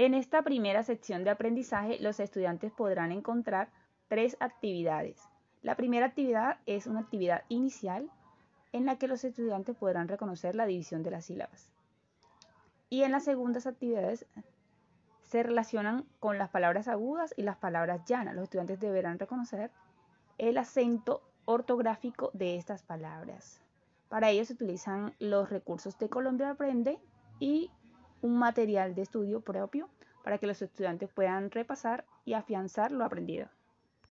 En esta primera sección de aprendizaje, los estudiantes podrán encontrar tres actividades. La primera actividad es una actividad inicial en la que los estudiantes podrán reconocer la división de las sílabas. Y en las segundas actividades se relacionan con las palabras agudas y las palabras llanas. Los estudiantes deberán reconocer el acento ortográfico de estas palabras. Para ello se utilizan los recursos de Colombia Aprende y un material de estudio propio para que los estudiantes puedan repasar y afianzar lo aprendido.